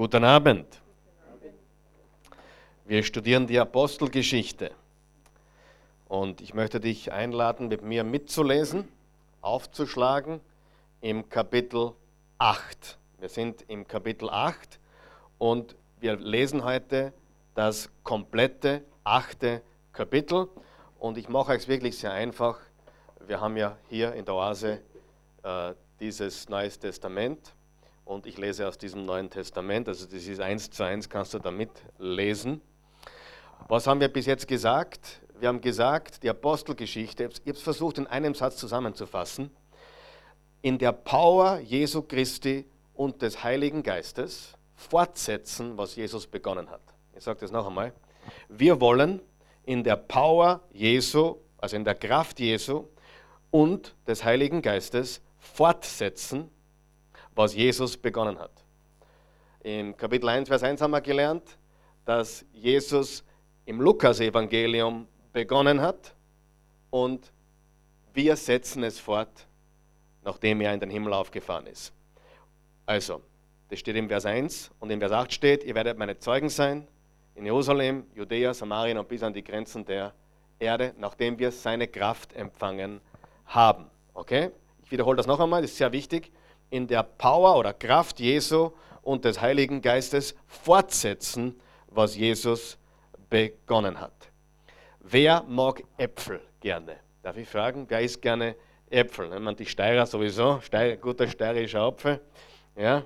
Guten Abend. Wir studieren die Apostelgeschichte. Und ich möchte dich einladen, mit mir mitzulesen, aufzuschlagen im Kapitel 8. Wir sind im Kapitel 8 und wir lesen heute das komplette achte Kapitel. Und ich mache es wirklich sehr einfach. Wir haben ja hier in der Oase äh, dieses Neues Testament und ich lese aus diesem Neuen Testament, also das ist eins zu eins, kannst du damit lesen. Was haben wir bis jetzt gesagt? Wir haben gesagt, die Apostelgeschichte, ich habe es versucht in einem Satz zusammenzufassen, in der Power Jesu Christi und des Heiligen Geistes fortsetzen, was Jesus begonnen hat. Ich sage das noch einmal. Wir wollen in der Power Jesu, also in der Kraft Jesu und des Heiligen Geistes fortsetzen, was Jesus begonnen hat. Im Kapitel 1, Vers 1 haben wir gelernt, dass Jesus im Lukas-Evangelium begonnen hat und wir setzen es fort, nachdem er in den Himmel aufgefahren ist. Also, das steht im Vers 1 und im Vers 8 steht, ihr werdet meine Zeugen sein in Jerusalem, Judäa, Samarien und bis an die Grenzen der Erde, nachdem wir seine Kraft empfangen haben. Okay? Ich wiederhole das noch einmal, das ist sehr wichtig in der Power oder Kraft Jesu und des Heiligen Geistes fortsetzen, was Jesus begonnen hat. Wer mag Äpfel gerne? Darf ich fragen, wer isst gerne Äpfel? Man, die Steirer sowieso, Steirer, guter steirischer Apfel. Ja.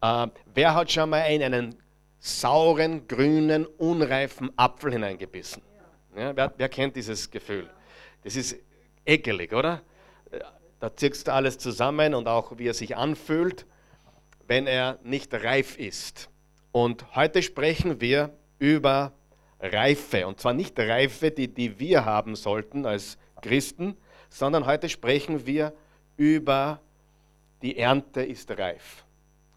Äh, wer hat schon mal in einen sauren, grünen, unreifen Apfel hineingebissen? Ja, wer, wer kennt dieses Gefühl? Das ist ekelig, oder? Da zirkst du alles zusammen und auch wie er sich anfühlt, wenn er nicht reif ist. Und heute sprechen wir über Reife. Und zwar nicht Reife, die, die wir haben sollten als Christen, sondern heute sprechen wir über die Ernte ist reif.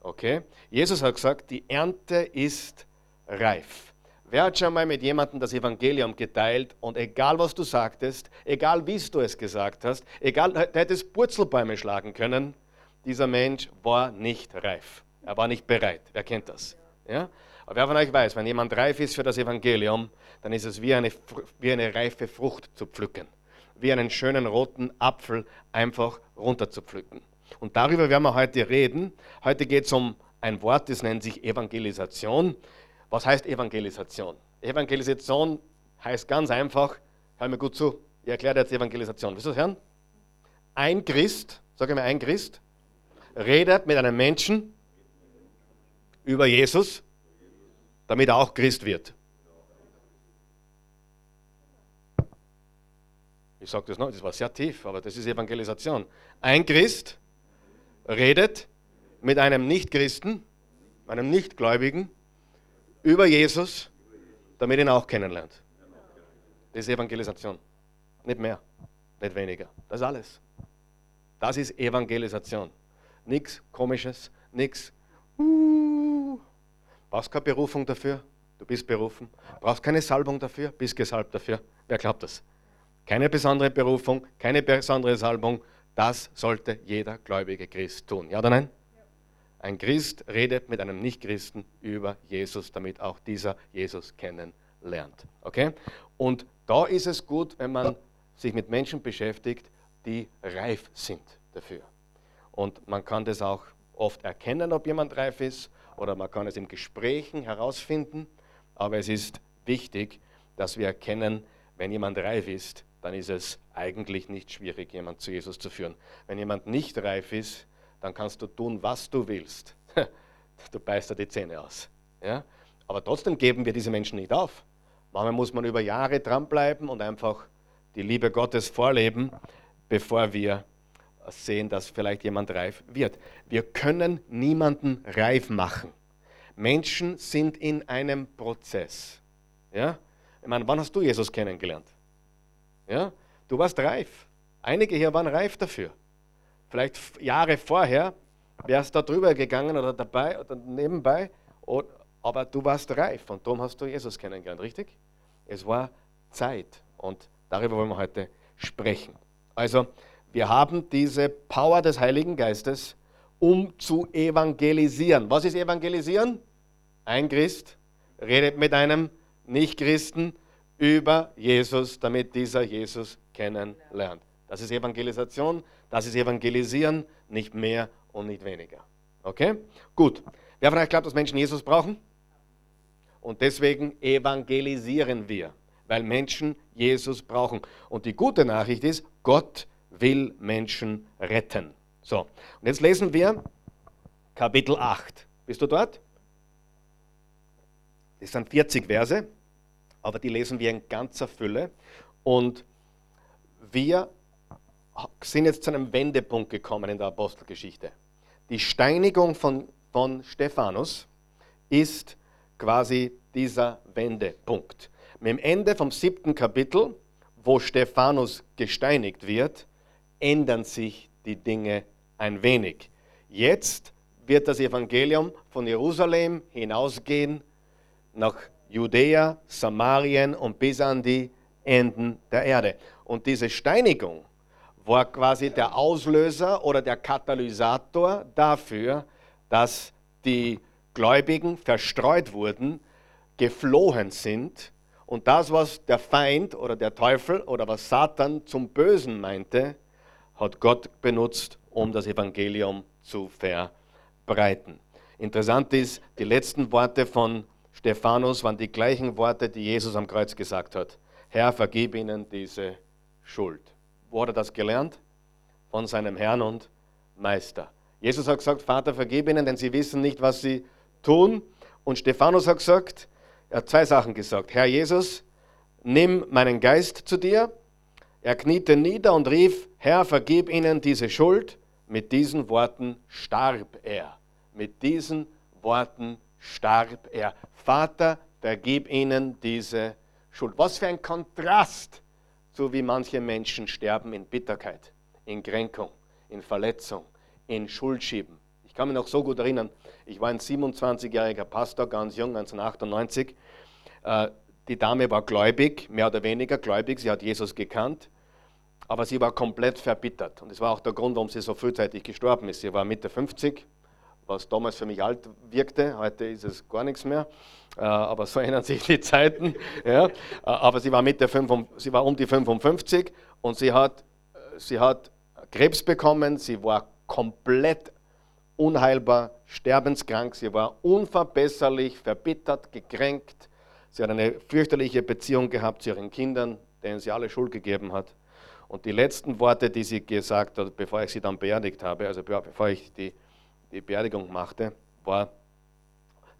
Okay? Jesus hat gesagt, die Ernte ist reif. Wer hat schon mal mit jemandem das Evangelium geteilt und egal was du sagtest, egal wie du es gesagt hast, egal, du hättest Purzelbäume schlagen können, dieser Mensch war nicht reif. Er war nicht bereit. Wer kennt das? Ja? Aber wer von euch weiß, wenn jemand reif ist für das Evangelium, dann ist es wie eine, wie eine reife Frucht zu pflücken. Wie einen schönen roten Apfel einfach runter zu pflücken. Und darüber werden wir heute reden. Heute geht es um ein Wort, das nennt sich Evangelisation. Was heißt Evangelisation? Evangelisation heißt ganz einfach, hör mir gut zu, ich erkläre jetzt Evangelisation. Willst du das hören? Ein Christ, sage mir ein Christ, redet mit einem Menschen über Jesus, damit er auch Christ wird. Ich sage das noch, das war sehr tief, aber das ist Evangelisation. Ein Christ redet mit einem Nichtchristen, einem Nichtgläubigen, über Jesus, damit ihn auch kennenlernt. Das ist Evangelisation. Nicht mehr, nicht weniger. Das ist alles. Das ist Evangelisation. Nichts Komisches, nichts. Uh, brauchst keine Berufung dafür, du bist berufen. Brauchst keine Salbung dafür, bist gesalbt dafür. Wer glaubt das? Keine besondere Berufung, keine besondere Salbung. Das sollte jeder gläubige Christ tun. Ja oder nein? Ein Christ redet mit einem Nichtchristen über Jesus, damit auch dieser Jesus kennenlernt. Okay? Und da ist es gut, wenn man sich mit Menschen beschäftigt, die reif sind dafür. Und man kann das auch oft erkennen, ob jemand reif ist, oder man kann es in Gesprächen herausfinden. Aber es ist wichtig, dass wir erkennen, wenn jemand reif ist, dann ist es eigentlich nicht schwierig, jemanden zu Jesus zu führen. Wenn jemand nicht reif ist, dann kannst du tun, was du willst. Du beißt dir die Zähne aus. Ja? Aber trotzdem geben wir diese Menschen nicht auf. Manchmal muss man über Jahre dranbleiben und einfach die Liebe Gottes vorleben, bevor wir sehen, dass vielleicht jemand reif wird. Wir können niemanden reif machen. Menschen sind in einem Prozess. Ja? Ich meine, wann hast du Jesus kennengelernt? Ja? Du warst reif. Einige hier waren reif dafür. Vielleicht Jahre vorher wärst da drüber gegangen oder dabei oder nebenbei, aber du warst reif und darum hast du Jesus kennengelernt, richtig? Es war Zeit und darüber wollen wir heute sprechen. Also, wir haben diese Power des Heiligen Geistes, um zu evangelisieren. Was ist evangelisieren? ein Christ redet mit einem Nicht-Christen über Jesus, damit dieser Jesus kennenlernt. Das ist Evangelisation, das ist Evangelisieren, nicht mehr und nicht weniger. Okay? Gut. Wer von euch glaubt, dass Menschen Jesus brauchen? Und deswegen evangelisieren wir, weil Menschen Jesus brauchen. Und die gute Nachricht ist, Gott will Menschen retten. So, und jetzt lesen wir Kapitel 8. Bist du dort? Das sind 40 Verse, aber die lesen wir in ganzer Fülle. Und wir sind jetzt zu einem Wendepunkt gekommen in der Apostelgeschichte. Die Steinigung von, von Stephanus ist quasi dieser Wendepunkt. Mit dem Ende vom siebten Kapitel, wo Stephanus gesteinigt wird, ändern sich die Dinge ein wenig. Jetzt wird das Evangelium von Jerusalem hinausgehen nach Judäa, Samarien und bis an die Enden der Erde. Und diese Steinigung war quasi der Auslöser oder der Katalysator dafür, dass die Gläubigen verstreut wurden, geflohen sind und das, was der Feind oder der Teufel oder was Satan zum Bösen meinte, hat Gott benutzt, um das Evangelium zu verbreiten. Interessant ist, die letzten Worte von Stephanus waren die gleichen Worte, die Jesus am Kreuz gesagt hat. Herr, vergib ihnen diese Schuld. Wo hat er das gelernt? Von seinem Herrn und Meister. Jesus hat gesagt, Vater, vergib ihnen, denn sie wissen nicht, was sie tun. Und Stephanus hat gesagt, er hat zwei Sachen gesagt. Herr Jesus, nimm meinen Geist zu dir. Er kniete nieder und rief, Herr, vergib ihnen diese Schuld. Mit diesen Worten starb er. Mit diesen Worten starb er. Vater, vergib ihnen diese Schuld. Was für ein Kontrast zu wie manche Menschen sterben in Bitterkeit, in Kränkung, in Verletzung, in Schuldschieben. Ich kann mich noch so gut erinnern, ich war ein 27-jähriger Pastor, ganz jung, 1998. Äh, die Dame war gläubig, mehr oder weniger gläubig, sie hat Jesus gekannt, aber sie war komplett verbittert. Und das war auch der Grund, warum sie so frühzeitig gestorben ist. Sie war Mitte 50, was damals für mich alt wirkte, heute ist es gar nichts mehr. Äh, aber so ändern sich die Zeiten. Ja. Äh, aber sie war, Mitte 5, sie war um die 55 und sie hat, sie hat Krebs bekommen, sie war komplett unheilbar, sterbenskrank, sie war unverbesserlich, verbittert, gekränkt. Sie hat eine fürchterliche Beziehung gehabt zu ihren Kindern, denen sie alle Schuld gegeben hat. Und die letzten Worte, die sie gesagt hat, bevor ich sie dann beerdigt habe, also bevor ich die, die Beerdigung machte, war,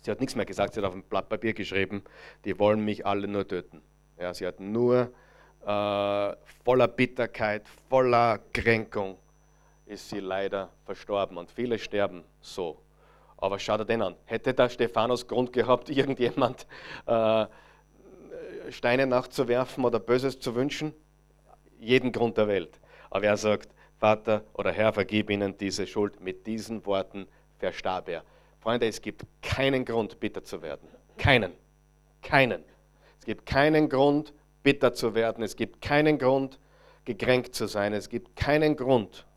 Sie hat nichts mehr gesagt, sie hat auf ein Blatt Papier geschrieben, die wollen mich alle nur töten. Ja, sie hat nur äh, voller Bitterkeit, voller Kränkung ist sie leider verstorben und viele sterben so. Aber schau dir den an. Hätte der Stephanus Grund gehabt, irgendjemand äh, Steine nachzuwerfen oder Böses zu wünschen? Jeden Grund der Welt. Aber er sagt, Vater oder Herr, vergib ihnen diese Schuld. Mit diesen Worten verstarb er. Freunde, es gibt keinen Grund, bitter zu werden. Keinen. Keinen. Es gibt keinen Grund, bitter zu werden. Es gibt keinen Grund, gekränkt zu sein. Es gibt keinen Grund,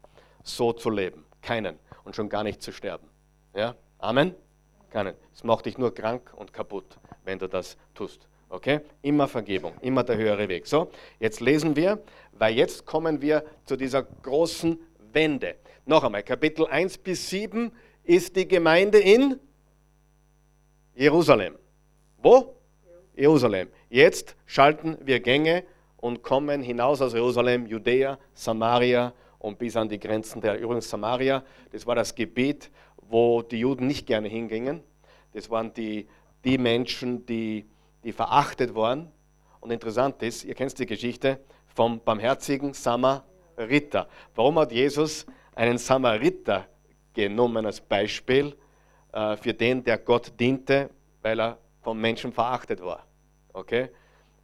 so zu leben. Keinen. Und schon gar nicht zu sterben. Ja? Amen? Keinen. Es macht dich nur krank und kaputt, wenn du das tust. Okay? Immer Vergebung, immer der höhere Weg. So, jetzt lesen wir, weil jetzt kommen wir zu dieser großen Wende. Noch einmal, Kapitel 1 bis 7 ist die Gemeinde in Jerusalem. Wo? Jerusalem. Jetzt schalten wir Gänge und kommen hinaus aus Jerusalem, Judäa, Samaria und bis an die Grenzen der übrigens Samaria. Das war das Gebiet, wo die Juden nicht gerne hingingen. Das waren die, die Menschen, die, die verachtet waren. Und interessant ist, ihr kennt die Geschichte vom barmherzigen Samariter. Warum hat Jesus einen Samariter genommen als Beispiel äh, für den, der Gott diente, weil er vom Menschen verachtet war. Okay?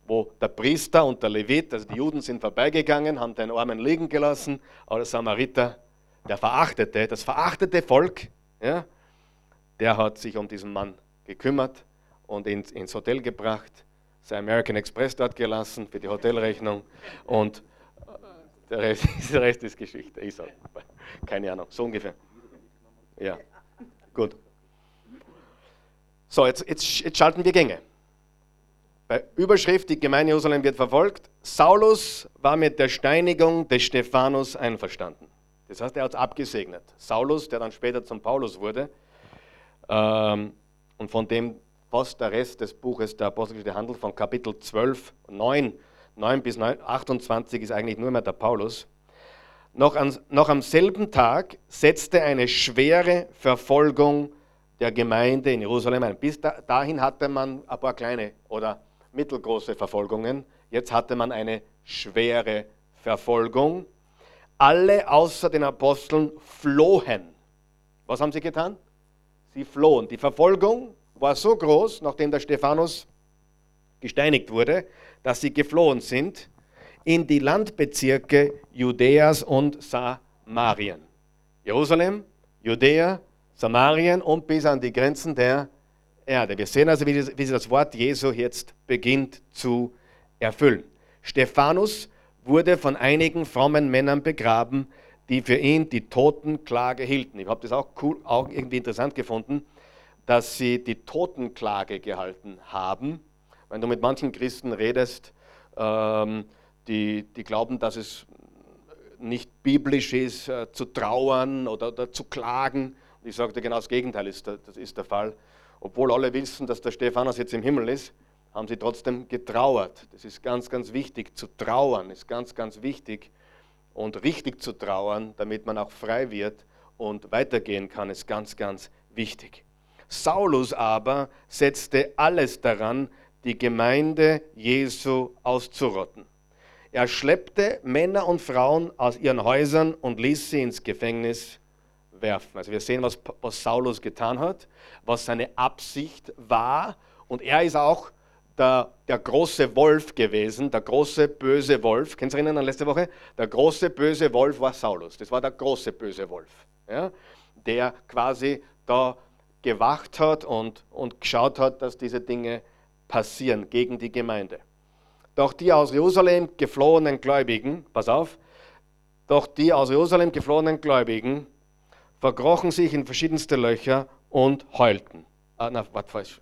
Wo der Priester und der Levit, also die Juden sind vorbeigegangen, haben den Armen liegen gelassen, aber der Samariter, der verachtete, das verachtete Volk, ja, der hat sich um diesen Mann gekümmert und ihn ins Hotel gebracht, sein American Express dort gelassen für die Hotelrechnung und äh, der Rest, der Rest ist Geschichte. Ich sag, keine Ahnung, so ungefähr. Ja, gut. So, jetzt, jetzt, jetzt schalten wir Gänge. Bei Überschrift, die Gemeinde Jerusalem wird verfolgt. Saulus war mit der Steinigung des Stephanus einverstanden. Das heißt, er hat es abgesegnet. Saulus, der dann später zum Paulus wurde, ähm, und von dem fast der Rest des Buches der Apostelgeschichte handelt, von Kapitel 12, 9, 9 bis 9, 28 ist eigentlich nur mehr der Paulus. Noch, an, noch am selben Tag setzte eine schwere Verfolgung der Gemeinde in Jerusalem ein. Bis da, dahin hatte man ein paar kleine oder mittelgroße Verfolgungen. Jetzt hatte man eine schwere Verfolgung. Alle außer den Aposteln flohen. Was haben sie getan? Sie flohen. Die Verfolgung war so groß, nachdem der Stephanus gesteinigt wurde, dass sie geflohen sind in die Landbezirke Judäas und Samarien. Jerusalem, Judäa, Samarien und bis an die Grenzen der Erde. Wir sehen also, wie, sich das Wort Jesu jetzt beginnt zu erfüllen. Stephanus wurde von einigen frommen Männern begraben, die für ihn die Totenklage hielten. Ich habe das auch cool, auch irgendwie interessant gefunden, dass sie die Totenklage gehalten haben. Wenn du mit manchen Christen redest, ähm, die, die glauben, dass es nicht biblisch ist, äh, zu trauern oder, oder, zu klagen. Ich sagte, genau das Gegenteil ist der, das ist der Fall. Obwohl alle wissen, dass der Stephanus jetzt im Himmel ist, haben sie trotzdem getrauert. Das ist ganz, ganz wichtig. Zu trauern ist ganz, ganz wichtig. Und richtig zu trauern, damit man auch frei wird und weitergehen kann, ist ganz, ganz wichtig. Saulus aber setzte alles daran, die Gemeinde Jesu auszurotten. Er schleppte Männer und Frauen aus ihren Häusern und ließ sie ins Gefängnis werfen. Also wir sehen, was, was Saulus getan hat, was seine Absicht war. Und er ist auch der, der große Wolf gewesen, der große böse Wolf. Kennst du erinnern an letzte Woche? Der große böse Wolf war Saulus. Das war der große böse Wolf, ja? der quasi da gewacht hat und, und geschaut hat, dass diese Dinge passieren gegen die Gemeinde. Doch die aus Jerusalem geflohenen Gläubigen, pass auf, doch die aus Jerusalem geflohenen Gläubigen verkrochen sich in verschiedenste Löcher und heulten. Ah, na, was falsch.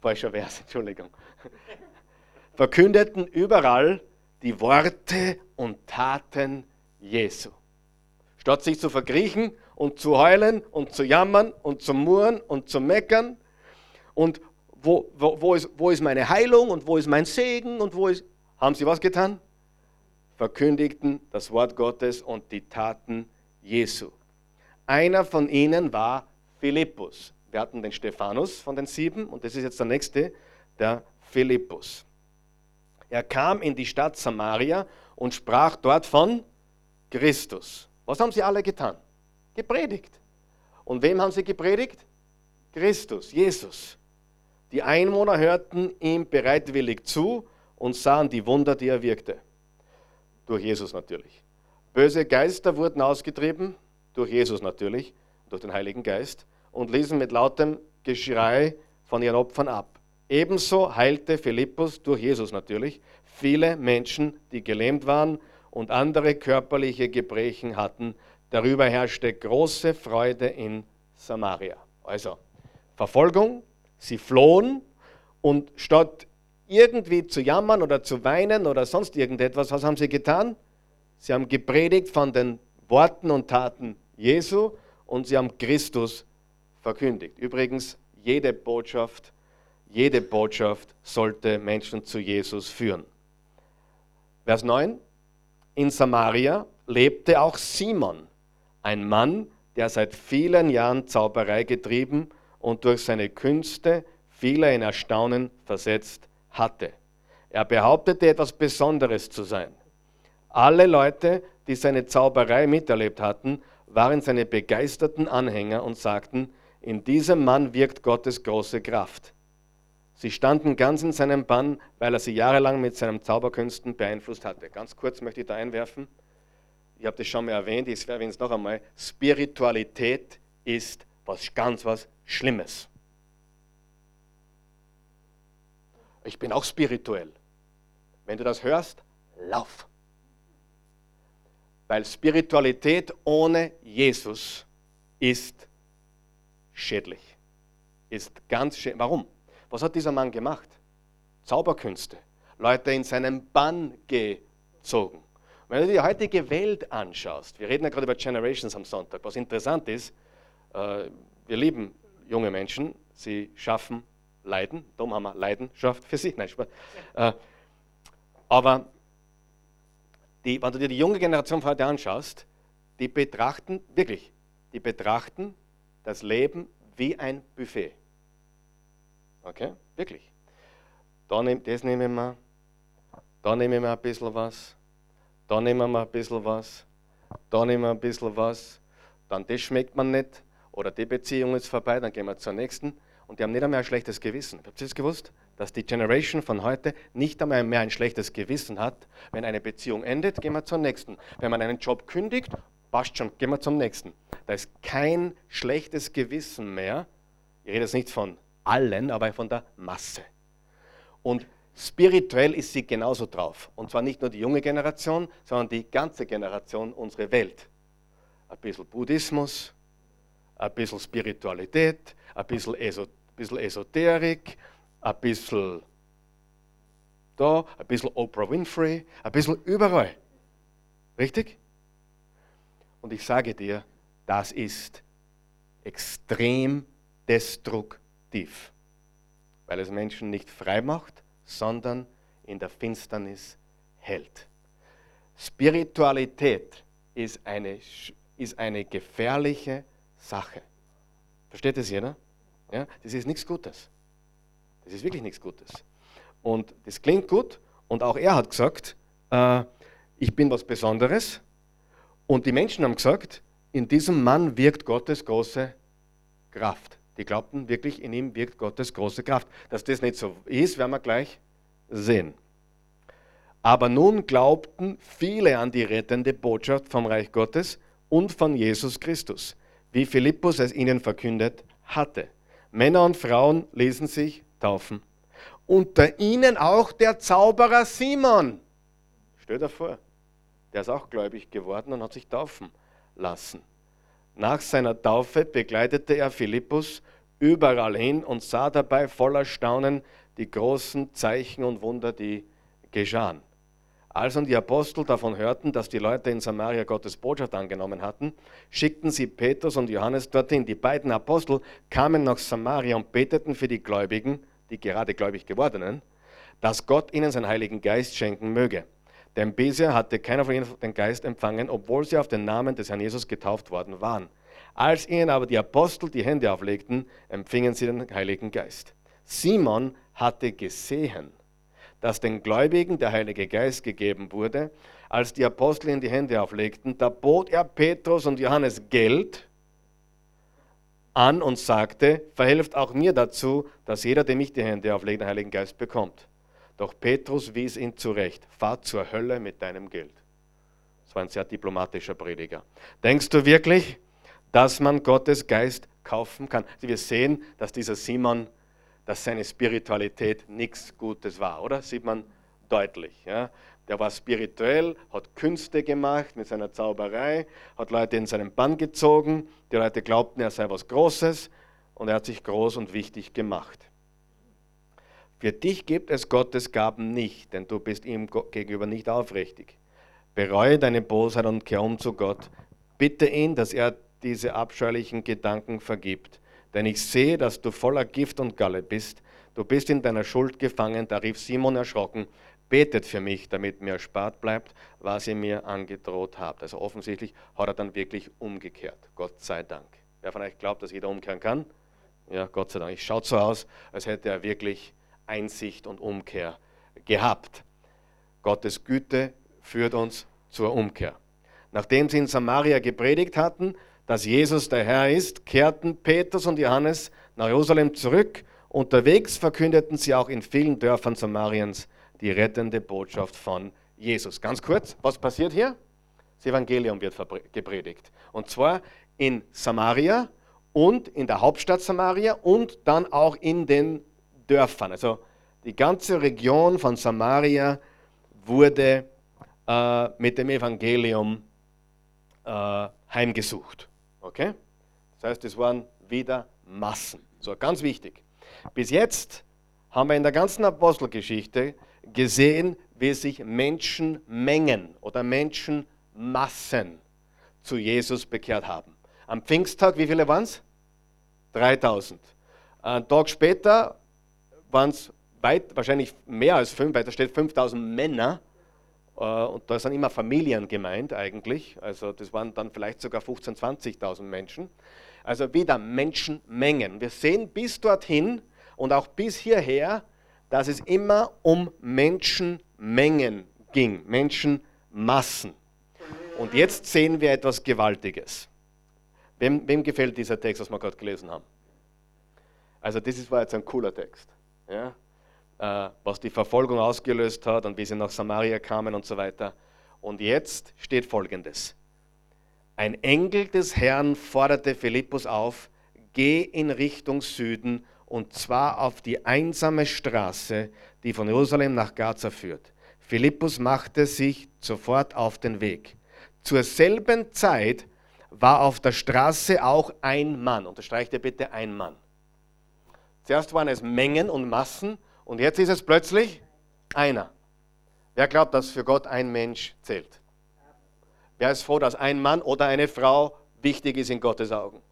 Falscher Vers, Entschuldigung. Verkündeten überall die Worte und Taten Jesu. Statt sich zu verkriechen und zu heulen und zu jammern und zu murren und zu meckern und wo, wo, wo, ist, wo ist meine Heilung und wo ist mein Segen und wo ist... Haben sie was getan? Verkündigten das Wort Gottes und die Taten Jesu. Einer von ihnen war Philippus. Wir hatten den Stephanus von den sieben und das ist jetzt der nächste, der Philippus. Er kam in die Stadt Samaria und sprach dort von Christus. Was haben sie alle getan? Gepredigt. Und wem haben sie gepredigt? Christus, Jesus. Die Einwohner hörten ihm bereitwillig zu und sahen die Wunder, die er wirkte. Durch Jesus natürlich. Böse Geister wurden ausgetrieben, durch Jesus natürlich, durch den Heiligen Geist, und ließen mit lautem Geschrei von ihren Opfern ab. Ebenso heilte Philippus, durch Jesus natürlich, viele Menschen, die gelähmt waren und andere körperliche Gebrechen hatten. Darüber herrschte große Freude in Samaria. Also Verfolgung, Sie flohen und statt irgendwie zu jammern oder zu weinen oder sonst irgendetwas, was haben sie getan? Sie haben gepredigt von den Worten und Taten Jesu und sie haben Christus verkündigt. Übrigens, jede Botschaft, jede Botschaft sollte Menschen zu Jesus führen. Vers 9. In Samaria lebte auch Simon, ein Mann, der seit vielen Jahren Zauberei getrieben und durch seine Künste viele in Erstaunen versetzt hatte. Er behauptete etwas Besonderes zu sein. Alle Leute, die seine Zauberei miterlebt hatten, waren seine begeisterten Anhänger und sagten, in diesem Mann wirkt Gottes große Kraft. Sie standen ganz in seinem Bann, weil er sie jahrelang mit seinen Zauberkünsten beeinflusst hatte. Ganz kurz möchte ich da einwerfen. Ich habe das schon mal erwähnt, ich erwähne es noch einmal. Spiritualität ist was ganz was Schlimmes. Ich bin auch spirituell. Wenn du das hörst, lauf. Weil Spiritualität ohne Jesus ist schädlich. ist ganz schön. Warum? Was hat dieser Mann gemacht? Zauberkünste. Leute in seinen Bann gezogen. Wenn du dir die heutige Welt anschaust, wir reden ja gerade über Generations am Sonntag, was interessant ist, äh, wir lieben junge Menschen, sie schaffen Leiden, darum haben wir Leidenschaft für sie. Nein, Spaß. Äh, aber die, wenn du dir die junge Generation von heute anschaust, die betrachten, wirklich, die betrachten das Leben wie ein Buffet. Okay? Wirklich. Da nehm, das nehmen wir, da nehmen wir ein bisschen was, da nehmen wir ein bisschen was, da nehmen wir ein bisschen was, dann das schmeckt man nicht oder die Beziehung ist vorbei, dann gehen wir zur nächsten und die haben nicht einmal ein schlechtes Gewissen. Habt ihr das gewusst? Dass die Generation von heute nicht einmal mehr ein schlechtes Gewissen hat. Wenn eine Beziehung endet, gehen wir zur nächsten. Wenn man einen Job kündigt, passt schon, gehen wir zum nächsten. Da ist kein schlechtes Gewissen mehr. Ich rede jetzt nicht von allen, aber von der Masse. Und spirituell ist sie genauso drauf. Und zwar nicht nur die junge Generation, sondern die ganze Generation, unsere Welt. Ein bisschen Buddhismus, ein bisschen Spiritualität, ein bisschen, Esot bisschen Esoterik, ein bisschen da, ein bisschen Oprah Winfrey, ein bisschen überall. Richtig? Und ich sage dir, das ist extrem destruktiv, weil es Menschen nicht frei macht, sondern in der Finsternis hält. Spiritualität ist eine, ist eine gefährliche Sache. Versteht das jeder? Ja, das ist nichts Gutes. Das ist wirklich nichts Gutes. Und das klingt gut. Und auch er hat gesagt, äh, ich bin was Besonderes. Und die Menschen haben gesagt, in diesem Mann wirkt Gottes große Kraft. Die glaubten wirklich, in ihm wirkt Gottes große Kraft. Dass das nicht so ist, werden wir gleich sehen. Aber nun glaubten viele an die rettende Botschaft vom Reich Gottes und von Jesus Christus, wie Philippus es ihnen verkündet hatte. Männer und Frauen ließen sich taufen. Unter ihnen auch der Zauberer Simon. Stell dir vor, der ist auch gläubig geworden und hat sich taufen lassen. Nach seiner Taufe begleitete er Philippus überall hin und sah dabei voller Staunen die großen Zeichen und Wunder, die geschahen. Als nun die Apostel davon hörten, dass die Leute in Samaria Gottes Botschaft angenommen hatten, schickten sie Petrus und Johannes dorthin. Die beiden Apostel kamen nach Samaria und beteten für die Gläubigen, die gerade gläubig gewordenen, dass Gott ihnen seinen Heiligen Geist schenken möge. Denn bisher hatte keiner von ihnen den Geist empfangen, obwohl sie auf den Namen des Herrn Jesus getauft worden waren. Als ihnen aber die Apostel die Hände auflegten, empfingen sie den Heiligen Geist. Simon hatte gesehen, dass den Gläubigen der Heilige Geist gegeben wurde. Als die Apostel in die Hände auflegten, da bot er Petrus und Johannes Geld an und sagte, verhelft auch mir dazu, dass jeder, dem ich die Hände auflegt, den Heiligen Geist bekommt. Doch Petrus wies ihn zurecht, fahr zur Hölle mit deinem Geld. Das war ein sehr diplomatischer Prediger. Denkst du wirklich, dass man Gottes Geist kaufen kann? Also wir sehen, dass dieser Simon dass seine Spiritualität nichts Gutes war, oder? Sieht man deutlich. Ja? Der war spirituell, hat Künste gemacht mit seiner Zauberei, hat Leute in seinen Bann gezogen, die Leute glaubten, er sei was Großes und er hat sich groß und wichtig gemacht. Für dich gibt es Gottes Gaben nicht, denn du bist ihm gegenüber nicht aufrichtig. Bereue deine Bosheit und kehr um zu Gott. Bitte ihn, dass er diese abscheulichen Gedanken vergibt denn ich sehe, dass du voller Gift und Galle bist. Du bist in deiner Schuld gefangen. Da rief Simon erschrocken, betet für mich, damit mir erspart bleibt, was ihr mir angedroht habt. Also offensichtlich hat er dann wirklich umgekehrt. Gott sei Dank. Wer von euch glaubt, dass jeder umkehren kann? Ja, Gott sei Dank. Es schaut so aus, als hätte er wirklich Einsicht und Umkehr gehabt. Gottes Güte führt uns zur Umkehr. Nachdem sie in Samaria gepredigt hatten, dass Jesus der Herr ist, kehrten Petrus und Johannes nach Jerusalem zurück. Unterwegs verkündeten sie auch in vielen Dörfern Samariens die rettende Botschaft von Jesus. Ganz kurz, was passiert hier? Das Evangelium wird gepredigt. Und zwar in Samaria und in der Hauptstadt Samaria und dann auch in den Dörfern. Also die ganze Region von Samaria wurde äh, mit dem Evangelium äh, heimgesucht. Okay? Das heißt, es waren wieder Massen. So, ganz wichtig. Bis jetzt haben wir in der ganzen Apostelgeschichte gesehen, wie sich Menschenmengen oder Menschenmassen zu Jesus bekehrt haben. Am Pfingsttag, wie viele waren es? 3000. Einen Tag später waren es weit, wahrscheinlich mehr als fünf, weil da steht 5000 Männer. Äh, und da sind immer Familien gemeint eigentlich. Also das waren dann vielleicht sogar 15.000, 20.000 Menschen. Also wieder Menschenmengen. Wir sehen bis dorthin und auch bis hierher, dass es immer um Menschenmengen ging, Menschenmassen. Und jetzt sehen wir etwas Gewaltiges. Wem, wem gefällt dieser Text, was wir gerade gelesen haben? Also das war jetzt ein cooler Text. Ja? Äh, was die Verfolgung ausgelöst hat und wie sie nach Samaria kamen und so weiter. Und jetzt steht Folgendes. Ein Engel des Herrn forderte Philippus auf, geh in Richtung Süden und zwar auf die einsame Straße, die von Jerusalem nach Gaza führt. Philippus machte sich sofort auf den Weg. Zur selben Zeit war auf der Straße auch ein Mann. Unterstreicht ihr bitte ein Mann. Zuerst waren es Mengen und Massen und jetzt ist es plötzlich einer. Wer glaubt, dass für Gott ein Mensch zählt? Wer ist froh, dass ein Mann oder eine Frau wichtig ist in Gottes Augen?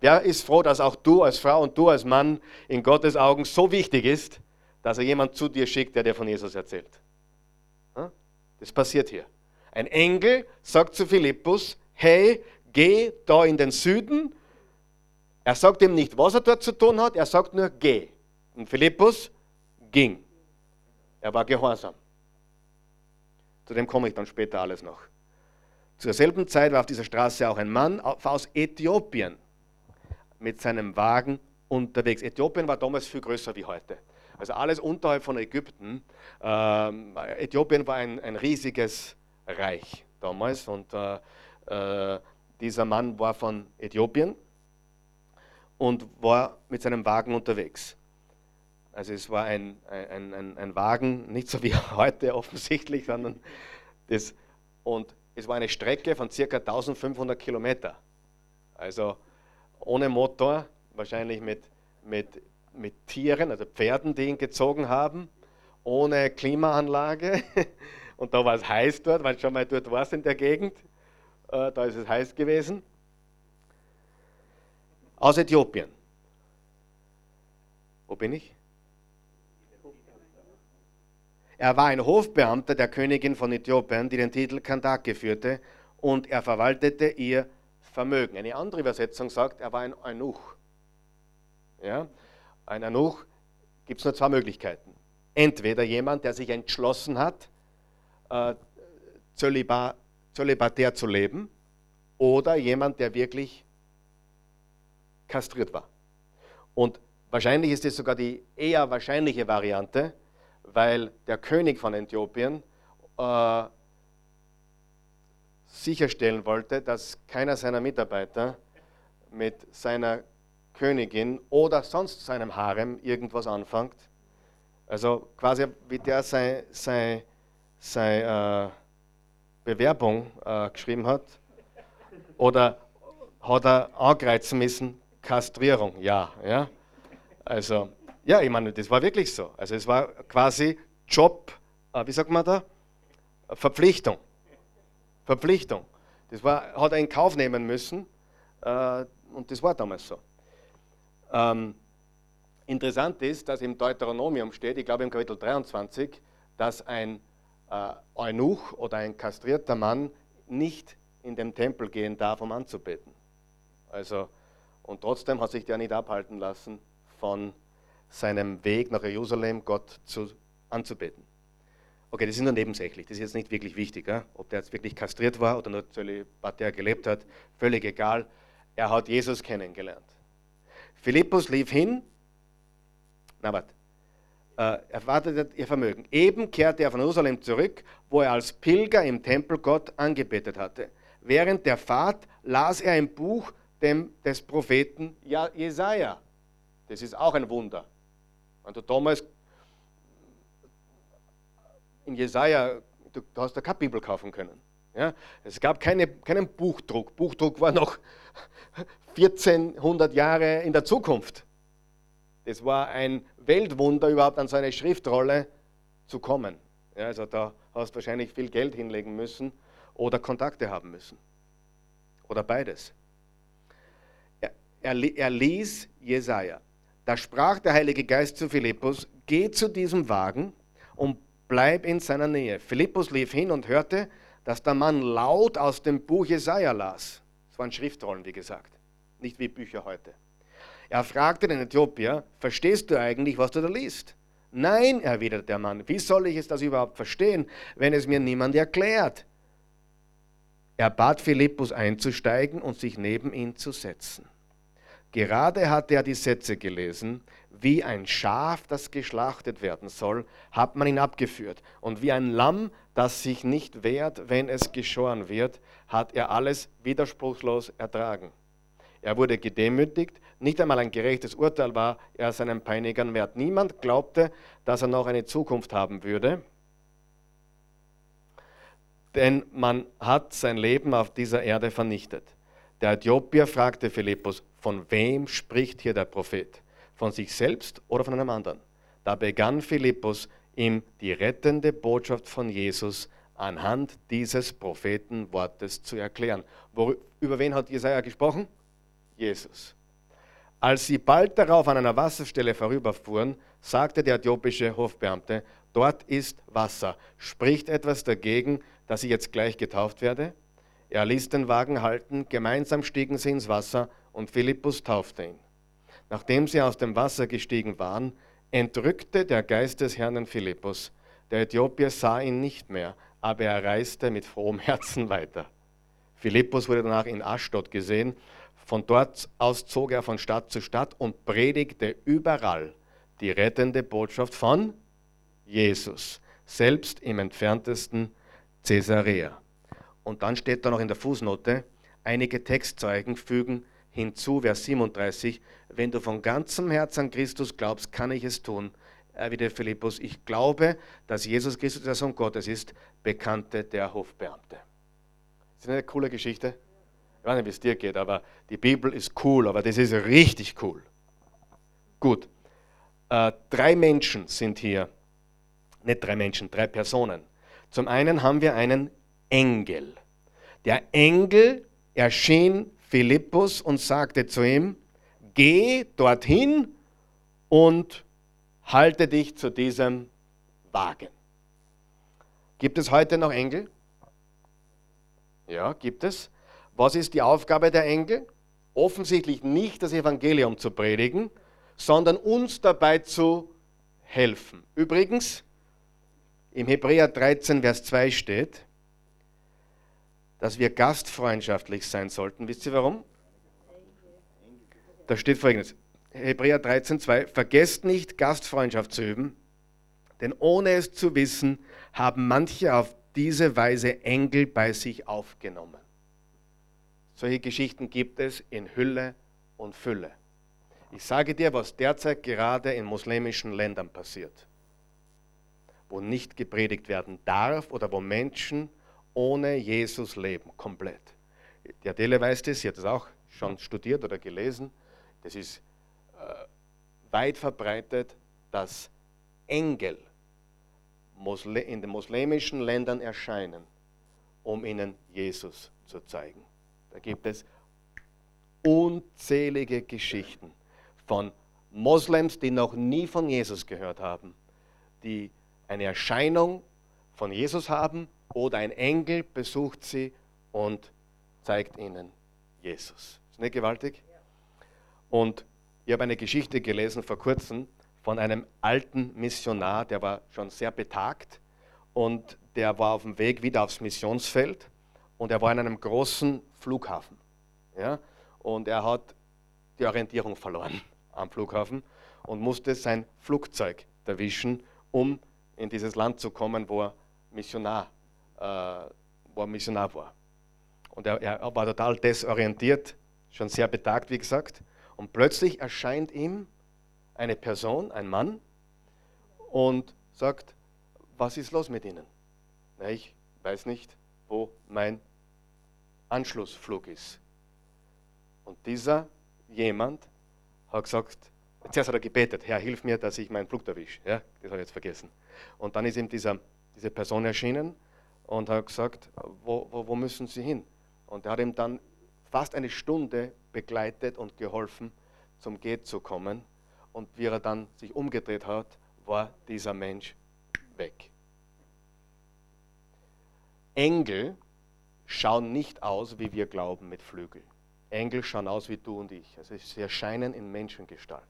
Wer ist froh, dass auch du als Frau und du als Mann in Gottes Augen so wichtig ist, dass er jemand zu dir schickt, der dir von Jesus erzählt? Das passiert hier. Ein Engel sagt zu Philippus, hey, geh da in den Süden. Er sagt ihm nicht, was er dort zu tun hat, er sagt nur, geh. Und Philippus ging. Er war gehorsam. Zu dem komme ich dann später alles noch. Zur selben Zeit war auf dieser Straße auch ein Mann aus Äthiopien mit seinem Wagen unterwegs. Äthiopien war damals viel größer wie heute. Also alles unterhalb von Ägypten. Ähm, Äthiopien war ein, ein, riesiges Reich damals und äh, äh, dieser Mann war von Äthiopien und war mit seinem Wagen unterwegs. Also es war ein, ein, ein, ein Wagen, nicht so wie heute offensichtlich, sondern das, und es war eine Strecke von ca. 1500 Kilometer. Also ohne Motor, wahrscheinlich mit, mit, mit Tieren, also Pferden, die ihn gezogen haben, ohne Klimaanlage. Und da war es heiß dort, weil schon mal dort war es in der Gegend. Äh, da ist es heiß gewesen. Aus Äthiopien. Wo bin ich? Er war ein Hofbeamter der Königin von Äthiopien, die den Titel Kandake führte, und er verwaltete ihr Vermögen. Eine andere Übersetzung sagt, er war ein Eunuch. Ja? Ein Eunuch gibt es nur zwei Möglichkeiten. Entweder jemand, der sich entschlossen hat, äh, zölibat, zölibatär zu leben, oder jemand, der wirklich kastriert war. Und wahrscheinlich ist es sogar die eher wahrscheinliche Variante, weil der König von Äthiopien äh, sicherstellen wollte, dass keiner seiner Mitarbeiter mit seiner Königin oder sonst seinem Harem irgendwas anfängt. Also quasi wie der seine sei, sei, äh, Bewerbung äh, geschrieben hat. Oder hat er angreizen müssen, Kastrierung, ja. ja. Also ja, ich meine, das war wirklich so. Also es war quasi Job, äh, wie sagt man da? Verpflichtung. Verpflichtung. Das war, hat in Kauf nehmen müssen äh, und das war damals so. Ähm, interessant ist, dass im Deuteronomium steht, ich glaube im Kapitel 23, dass ein äh, Eunuch oder ein kastrierter Mann nicht in den Tempel gehen darf, um anzubeten. Also, und trotzdem hat sich der nicht abhalten lassen von seinem Weg nach Jerusalem Gott zu, anzubeten. Okay, das ist nur nebensächlich, das ist jetzt nicht wirklich wichtig, ja? ob der jetzt wirklich kastriert war oder nur zölibatär gelebt hat, völlig egal. Er hat Jesus kennengelernt. Philippus lief hin, na warte, äh, er wartete ihr Vermögen. Eben kehrte er von Jerusalem zurück, wo er als Pilger im Tempel Gott angebetet hatte. Während der Fahrt las er ein Buch dem, des Propheten Jesaja. Das ist auch ein Wunder. Wenn du damals in Jesaja, du, du hast da keine Bibel kaufen können. Ja? Es gab keine, keinen Buchdruck. Buchdruck war noch 1400 Jahre in der Zukunft. Das war ein Weltwunder, überhaupt an so eine Schriftrolle zu kommen. Ja, also da hast du wahrscheinlich viel Geld hinlegen müssen oder Kontakte haben müssen. Oder beides. Er, er, ließ Jesaja. Da sprach der Heilige Geist zu Philippus: Geh zu diesem Wagen und bleib in seiner Nähe. Philippus lief hin und hörte, dass der Mann laut aus dem Buch Jesaja las. Es waren Schriftrollen, wie gesagt, nicht wie Bücher heute. Er fragte den Äthiopier: Verstehst du eigentlich, was du da liest? Nein, erwiderte der Mann, wie soll ich es das überhaupt verstehen, wenn es mir niemand erklärt? Er bat Philippus einzusteigen und sich neben ihn zu setzen. Gerade hatte er die Sätze gelesen, wie ein Schaf, das geschlachtet werden soll, hat man ihn abgeführt. Und wie ein Lamm, das sich nicht wehrt, wenn es geschoren wird, hat er alles widerspruchslos ertragen. Er wurde gedemütigt, nicht einmal ein gerechtes Urteil war er seinen Peinigern wert. Niemand glaubte, dass er noch eine Zukunft haben würde, denn man hat sein Leben auf dieser Erde vernichtet. Der Äthiopier fragte Philippus, von wem spricht hier der Prophet? Von sich selbst oder von einem anderen? Da begann Philippus, ihm die rettende Botschaft von Jesus anhand dieses Prophetenwortes zu erklären. Wo, über wen hat Jesaja gesprochen? Jesus. Als sie bald darauf an einer Wasserstelle vorüberfuhren, sagte der äthiopische Hofbeamte, dort ist Wasser. Spricht etwas dagegen, dass ich jetzt gleich getauft werde? Er ließ den Wagen halten, gemeinsam stiegen sie ins Wasser und Philippus taufte ihn. Nachdem sie aus dem Wasser gestiegen waren, entrückte der Geist des Herrn Philippus. Der Äthiopier sah ihn nicht mehr, aber er reiste mit frohem Herzen weiter. Philippus wurde danach in Aschdod gesehen von dort aus zog er von Stadt zu Stadt und predigte überall die rettende Botschaft von Jesus, selbst im entferntesten Caesarea. Und dann steht da noch in der Fußnote, einige Textzeugen fügen hinzu, Vers 37, wenn du von ganzem Herzen an Christus glaubst, kann ich es tun. Erwiderte Philippus, ich glaube, dass Jesus Christus der Sohn Gottes ist, bekannte der Hofbeamte. Das ist eine coole Geschichte. Ich weiß nicht, wie es dir geht, aber die Bibel ist cool, aber das ist richtig cool. Gut. Äh, drei Menschen sind hier. Nicht drei Menschen, drei Personen. Zum einen haben wir einen Engel. Der Engel erschien Philippus und sagte zu ihm, geh dorthin und halte dich zu diesem Wagen. Gibt es heute noch Engel? Ja, gibt es. Was ist die Aufgabe der Engel? Offensichtlich nicht das Evangelium zu predigen, sondern uns dabei zu helfen. Übrigens, im Hebräer 13, Vers 2 steht, dass wir gastfreundschaftlich sein sollten. Wisst ihr warum? Da steht folgendes. Hebräer 13, 2. Vergesst nicht, Gastfreundschaft zu üben, denn ohne es zu wissen, haben manche auf diese Weise Engel bei sich aufgenommen. Solche Geschichten gibt es in Hülle und Fülle. Ich sage dir, was derzeit gerade in muslimischen Ländern passiert, wo nicht gepredigt werden darf oder wo Menschen ohne Jesus leben, komplett. Die Adele weiß das, sie hat das auch schon studiert oder gelesen. Das ist äh, weit verbreitet, dass Engel in den muslimischen Ländern erscheinen, um ihnen Jesus zu zeigen. Da gibt es unzählige Geschichten von Moslems, die noch nie von Jesus gehört haben, die eine Erscheinung von Jesus haben oder ein Engel besucht sie und zeigt ihnen Jesus. Ist nicht gewaltig? Und ich habe eine Geschichte gelesen vor kurzem von einem alten Missionar, der war schon sehr betagt und der war auf dem Weg wieder aufs Missionsfeld und er war in einem großen Flughafen. Ja? Und er hat die Orientierung verloren am Flughafen und musste sein Flugzeug erwischen, um in dieses Land zu kommen, wo er Missionar, wo er Missionar war. Und er, er war total desorientiert, schon sehr betagt, wie gesagt. Und plötzlich erscheint ihm eine Person, ein Mann, und sagt, was ist los mit Ihnen? Na, ich weiß nicht, wo mein Anschlussflug ist. Und dieser jemand hat gesagt, zuerst hat er gebetet, Herr, hilf mir, dass ich meinen Flug erwische. Ja, das habe ich jetzt vergessen. Und dann ist ihm dieser, diese Person erschienen und hat gesagt, wo, wo, wo müssen Sie hin? Und er hat ihm dann fast eine Stunde begleitet und geholfen, zum Gehen zu kommen. Und wie er dann sich umgedreht hat, war dieser Mensch weg. Engel schauen nicht aus, wie wir glauben, mit Flügeln. Engel schauen aus wie du und ich. Also sie erscheinen in Menschengestalt.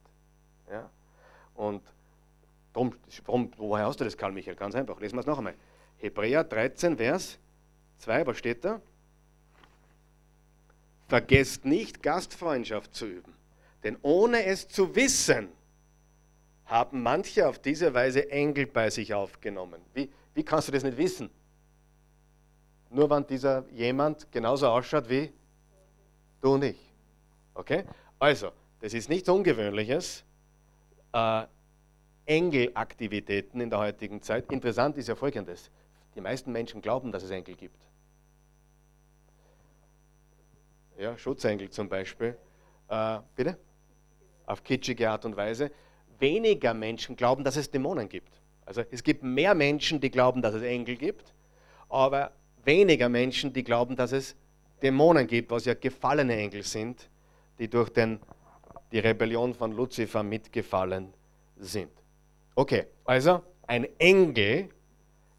Ja? Und drum, warum, woher hast du das, Karl Michael? Ganz einfach. Lesen wir es noch einmal. Hebräer 13, Vers 2, was steht da? Vergesst nicht, Gastfreundschaft zu üben. Denn ohne es zu wissen, haben manche auf diese Weise Engel bei sich aufgenommen. Wie, wie kannst du das nicht wissen? Nur wenn dieser jemand genauso ausschaut wie du und ich. Okay? Also, das ist nichts Ungewöhnliches. Äh, Engelaktivitäten in der heutigen Zeit. Interessant ist ja folgendes. Die meisten Menschen glauben, dass es Engel gibt. Ja, Schutzengel zum Beispiel. Äh, bitte? Auf kitschige Art und Weise. Weniger Menschen glauben, dass es Dämonen gibt. Also es gibt mehr Menschen, die glauben, dass es Engel gibt, aber weniger Menschen, die glauben, dass es Dämonen gibt, was ja gefallene Engel sind, die durch den, die Rebellion von Luzifer mitgefallen sind. Okay, also ein Engel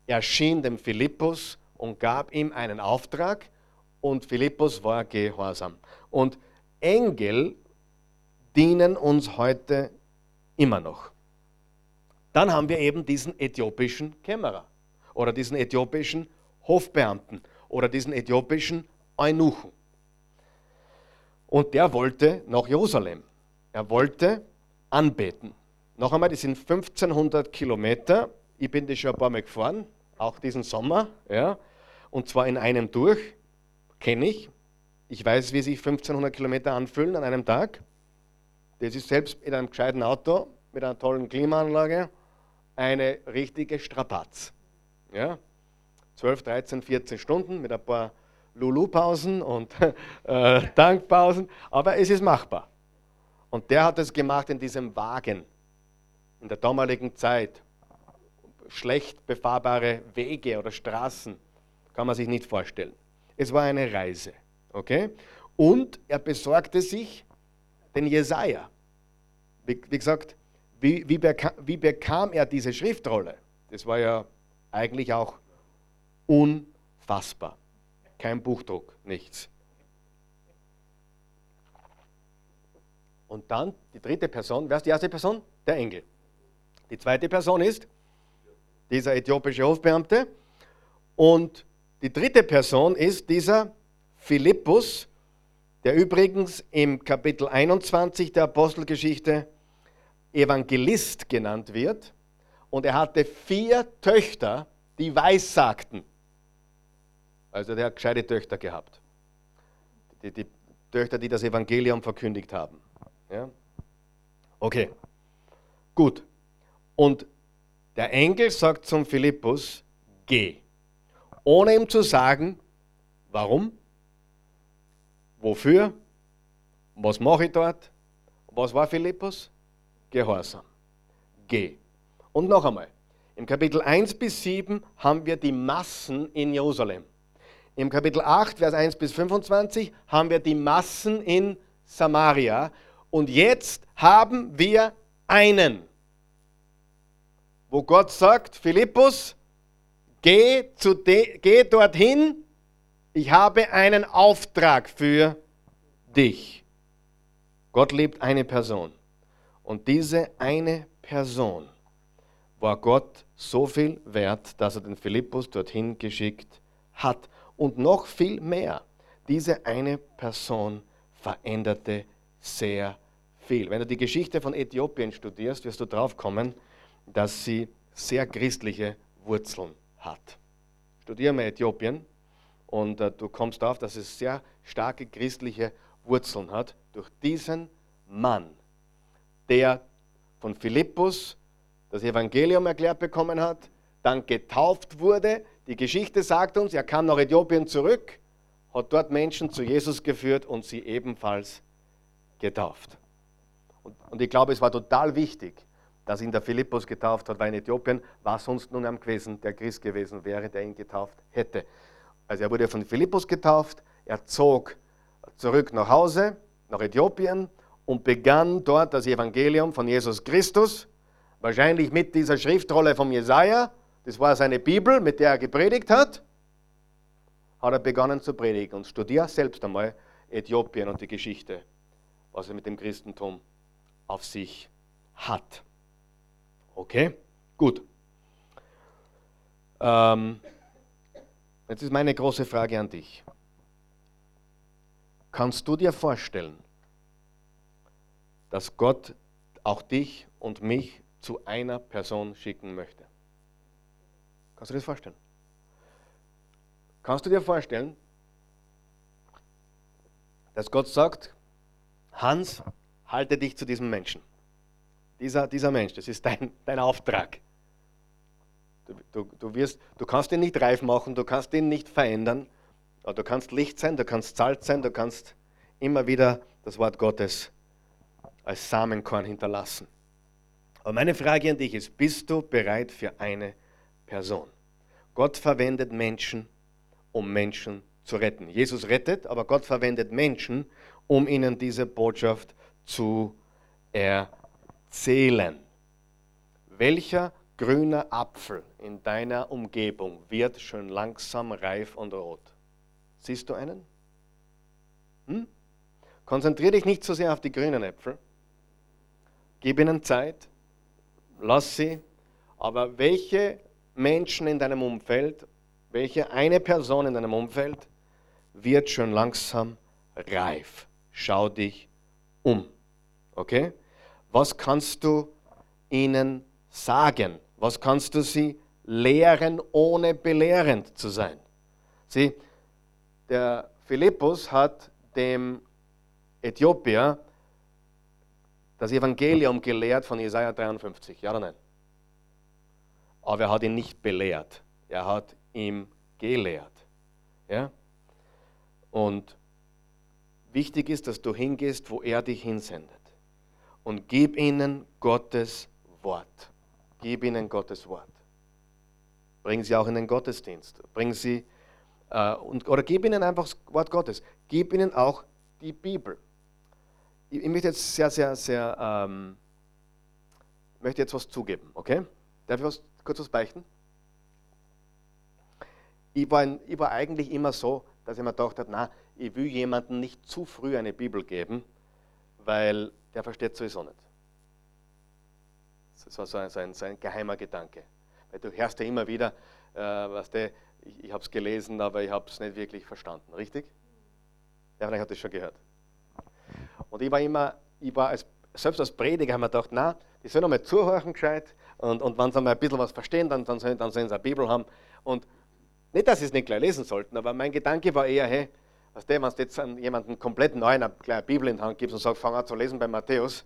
erschien dem Philippus und gab ihm einen Auftrag und Philippus war gehorsam. Und Engel dienen uns heute immer noch. Dann haben wir eben diesen äthiopischen Kämmerer oder diesen äthiopischen Hofbeamten oder diesen äthiopischen Eunuchen. Und der wollte nach Jerusalem. Er wollte anbeten. Noch einmal, das sind 1500 Kilometer. Ich bin das schon ein paar Mal gefahren, auch diesen Sommer. Ja, und zwar in einem durch. Kenne ich. Ich weiß, wie sich 1500 Kilometer anfühlen an einem Tag. Das ist selbst in einem gescheiten Auto mit einer tollen Klimaanlage eine richtige Strapaz. Ja? 12, 13, 14 Stunden mit ein paar Lulu-Pausen und äh, Tankpausen, aber es ist machbar. Und der hat es gemacht in diesem Wagen, in der damaligen Zeit. Schlecht befahrbare Wege oder Straßen kann man sich nicht vorstellen. Es war eine Reise. Okay? Und er besorgte sich den Jesaja. Wie, wie gesagt, wie, wie, bekam, wie bekam er diese Schriftrolle? Das war ja eigentlich auch unfassbar. Kein Buchdruck, nichts. Und dann die dritte Person, wer ist die erste Person? Der Engel. Die zweite Person ist dieser äthiopische Hofbeamte. Und die dritte Person ist dieser Philippus, der übrigens im Kapitel 21 der Apostelgeschichte Evangelist genannt wird. Und er hatte vier Töchter, die weissagten. Also der hat gescheite Töchter gehabt. Die, die Töchter, die das Evangelium verkündigt haben. Ja? Okay, gut. Und der Engel sagt zum Philippus, geh. Ohne ihm zu sagen, warum, wofür, was mache ich dort. Was war Philippus? Gehorsam. Geh. Und noch einmal, im Kapitel 1 bis 7 haben wir die Massen in Jerusalem. Im Kapitel 8, Vers 1 bis 25 haben wir die Massen in Samaria. Und jetzt haben wir einen, wo Gott sagt, Philippus, geh, zu de, geh dorthin, ich habe einen Auftrag für dich. Gott liebt eine Person. Und diese eine Person war Gott so viel wert, dass er den Philippus dorthin geschickt hat. Und noch viel mehr, diese eine Person veränderte sehr viel. Wenn du die Geschichte von Äthiopien studierst, wirst du drauf kommen, dass sie sehr christliche Wurzeln hat. Studiere mal Äthiopien und äh, du kommst darauf, dass es sehr starke christliche Wurzeln hat durch diesen Mann, der von Philippus das Evangelium erklärt bekommen hat, dann getauft wurde, die Geschichte sagt uns, er kam nach Äthiopien zurück, hat dort Menschen zu Jesus geführt und sie ebenfalls getauft. Und, und ich glaube, es war total wichtig, dass ihn der Philippus getauft hat, weil in Äthiopien war sonst nun am gewesen, der Christ gewesen wäre, der ihn getauft hätte. Also er wurde von Philippus getauft, er zog zurück nach Hause, nach Äthiopien und begann dort das Evangelium von Jesus Christus, wahrscheinlich mit dieser Schriftrolle von Jesaja, das war seine Bibel, mit der er gepredigt hat, hat er begonnen zu predigen und studiert selbst einmal Äthiopien und die Geschichte, was er mit dem Christentum auf sich hat. Okay, gut. Ähm, jetzt ist meine große Frage an dich. Kannst du dir vorstellen, dass Gott auch dich und mich zu einer Person schicken möchte? Kannst du dir das vorstellen? Kannst du dir vorstellen, dass Gott sagt, Hans, halte dich zu diesem Menschen. Dieser, dieser Mensch, das ist dein, dein Auftrag. Du, du, du, wirst, du kannst ihn nicht reif machen, du kannst ihn nicht verändern, aber du kannst Licht sein, du kannst Salz sein, du kannst immer wieder das Wort Gottes als Samenkorn hinterlassen. Aber meine Frage an dich ist, bist du bereit für eine Person? Gott verwendet Menschen, um Menschen zu retten. Jesus rettet, aber Gott verwendet Menschen, um ihnen diese Botschaft zu erzählen. Welcher grüner Apfel in deiner Umgebung wird schon langsam reif und rot? Siehst du einen? Hm? Konzentriere dich nicht so sehr auf die grünen Äpfel. Gib ihnen Zeit. Lass sie. Aber welche Menschen in deinem Umfeld welche eine Person in deinem Umfeld wird schon langsam reif. Schau dich um. Okay? Was kannst du ihnen sagen? Was kannst du sie lehren, ohne belehrend zu sein? Sieh, der Philippus hat dem Äthiopier das Evangelium gelehrt von Jesaja 53. Ja oder nein? Aber er hat ihn nicht belehrt. Er hat ihm gelehrt. Ja? Und wichtig ist, dass du hingehst, wo er dich hinsendet. Und gib ihnen Gottes Wort. Gib ihnen Gottes Wort. Bring sie auch in den Gottesdienst. Bring sie, äh, und, oder gib ihnen einfach das Wort Gottes. Gib ihnen auch die Bibel. Ich, ich möchte jetzt sehr, sehr, sehr, ähm, möchte jetzt was zugeben, okay? Darf ich was, kurz was beichten? ich war, ich war eigentlich immer so, dass ich mir gedacht habe, na, ich will jemandem nicht zu früh eine Bibel geben, weil der versteht sowieso nicht. Das war so ein, so ein, so ein geheimer Gedanke. Weil du hörst ja immer wieder, äh, weißt du, ich, ich habe es gelesen, aber ich habe es nicht wirklich verstanden, richtig? Ja, vielleicht hat das schon gehört. Und ich war immer, ich war als, selbst als Prediger, habe mir gedacht, na, die sollen einmal zuhören gescheit und, und wenn sie mal ein bisschen was verstehen, dann, dann, sollen, dann sollen sie eine Bibel haben. Und nicht, dass sie es nicht gleich lesen sollten, aber mein Gedanke war eher, hey, was der, wenn du jetzt an jemanden komplett neu eine kleine Bibel in die Hand gibst und sagst, fang an zu lesen bei Matthäus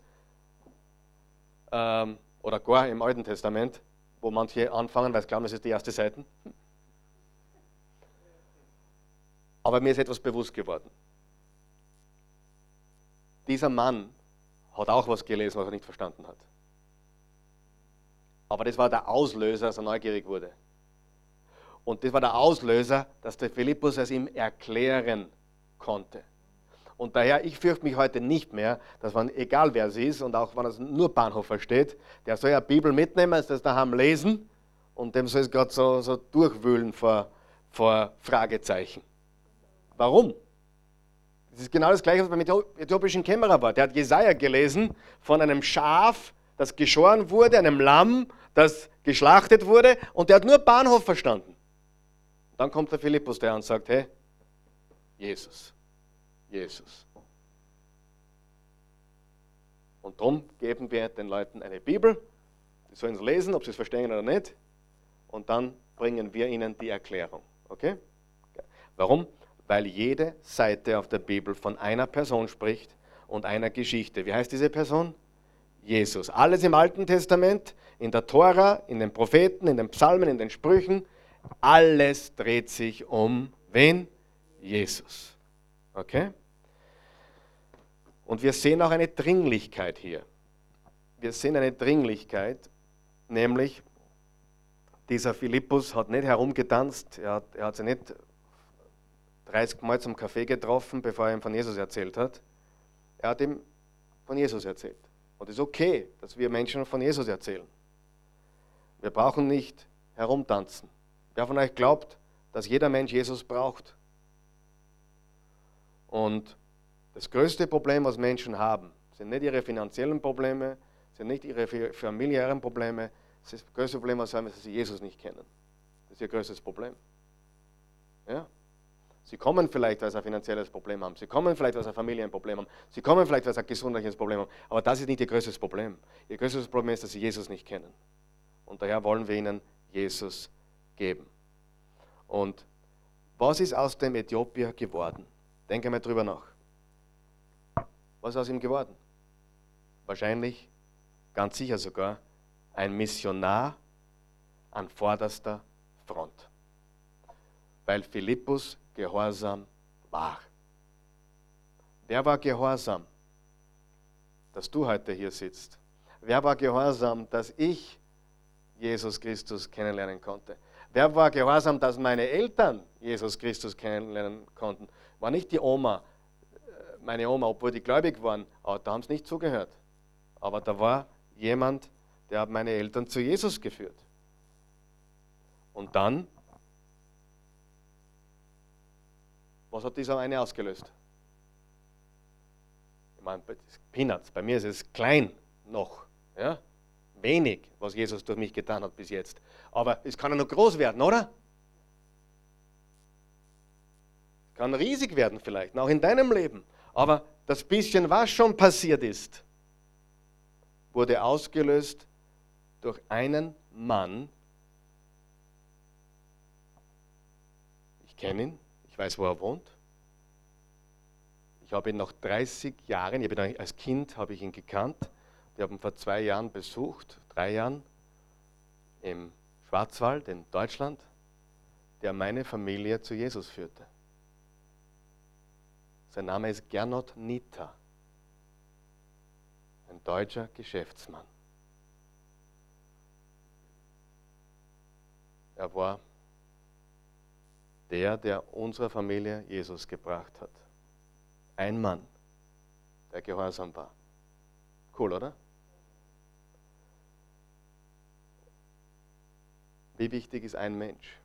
ähm, oder gar im Alten Testament, wo manche anfangen, weil sie glauben, das ist die erste Seite. Aber mir ist etwas bewusst geworden. Dieser Mann hat auch was gelesen, was er nicht verstanden hat. Aber das war der Auslöser, dass er neugierig wurde. Und das war der Auslöser, dass der Philippus es ihm erklären konnte. Und daher, ich fürchte mich heute nicht mehr, dass man, egal wer es ist, und auch wenn es nur Bahnhof versteht, der soll ja Bibel mitnehmen, das daheim lesen und dem soll es gerade so, so durchwühlen vor, vor Fragezeichen. Warum? Das ist genau das gleiche, was beim äthiopischen Kämmerer war. Der hat Jesaja gelesen von einem Schaf, das geschoren wurde, einem Lamm, das geschlachtet wurde, und der hat nur Bahnhof verstanden. Dann kommt der Philippus der und sagt, hey, Jesus, Jesus. Und darum geben wir den Leuten eine Bibel, die sollen es lesen, ob sie es verstehen oder nicht, und dann bringen wir ihnen die Erklärung. Okay? Warum? Weil jede Seite auf der Bibel von einer Person spricht und einer Geschichte. Wie heißt diese Person? Jesus. Alles im Alten Testament, in der Tora, in den Propheten, in den Psalmen, in den Sprüchen, alles dreht sich um wen? Jesus. Okay? Und wir sehen auch eine Dringlichkeit hier. Wir sehen eine Dringlichkeit, nämlich dieser Philippus hat nicht herumgetanzt, er hat, er hat sich nicht 30 Mal zum Kaffee getroffen, bevor er ihm von Jesus erzählt hat. Er hat ihm von Jesus erzählt. Und es ist okay, dass wir Menschen von Jesus erzählen. Wir brauchen nicht herumtanzen. Wer von euch glaubt, dass jeder Mensch Jesus braucht? Und das größte Problem, was Menschen haben, sind nicht ihre finanziellen Probleme, sind nicht ihre familiären Probleme. Das größte Problem, was sie haben, ist, dass sie Jesus nicht kennen. Das ist ihr größtes Problem. Ja? Sie kommen vielleicht, weil sie ein finanzielles Problem haben. Sie kommen vielleicht, weil sie ein Familienproblem haben. Sie kommen vielleicht, weil sie ein gesundheitliches Problem haben. Aber das ist nicht ihr größtes Problem. Ihr größtes Problem ist, dass sie Jesus nicht kennen. Und daher wollen wir ihnen Jesus geben. Und was ist aus dem Äthiopier geworden? Denke mal drüber nach. Was ist aus ihm geworden? Wahrscheinlich, ganz sicher sogar, ein Missionar an vorderster Front. Weil Philippus gehorsam war. Wer war gehorsam, dass du heute hier sitzt? Wer war gehorsam, dass ich Jesus Christus kennenlernen konnte? Wer war gehorsam, dass meine Eltern Jesus Christus kennenlernen konnten? War nicht die Oma, äh, meine Oma, obwohl die gläubig waren, aber da haben sie nicht zugehört. Aber da war jemand, der hat meine Eltern zu Jesus geführt. Und dann Was hat dieser eine ausgelöst? Ich meine, Peanuts, bei mir ist es klein noch. Ja? Wenig, was Jesus durch mich getan hat bis jetzt. Aber es kann ja noch groß werden, oder? Kann riesig werden vielleicht, auch in deinem Leben. Aber das bisschen, was schon passiert ist, wurde ausgelöst durch einen Mann. Ich kenne ihn, ich weiß, wo er wohnt. Ich habe ihn nach 30 Jahren, ich ihn, als Kind habe ich ihn gekannt. Ich habe ihn vor zwei Jahren besucht, drei Jahren, im Schwarzwald in Deutschland, der meine Familie zu Jesus führte. Sein Name ist Gernot Nita, ein deutscher Geschäftsmann. Er war der, der unserer Familie Jesus gebracht hat. Ein Mann, der gehorsam war. Cool, oder? Wie wichtig ist ein Mensch?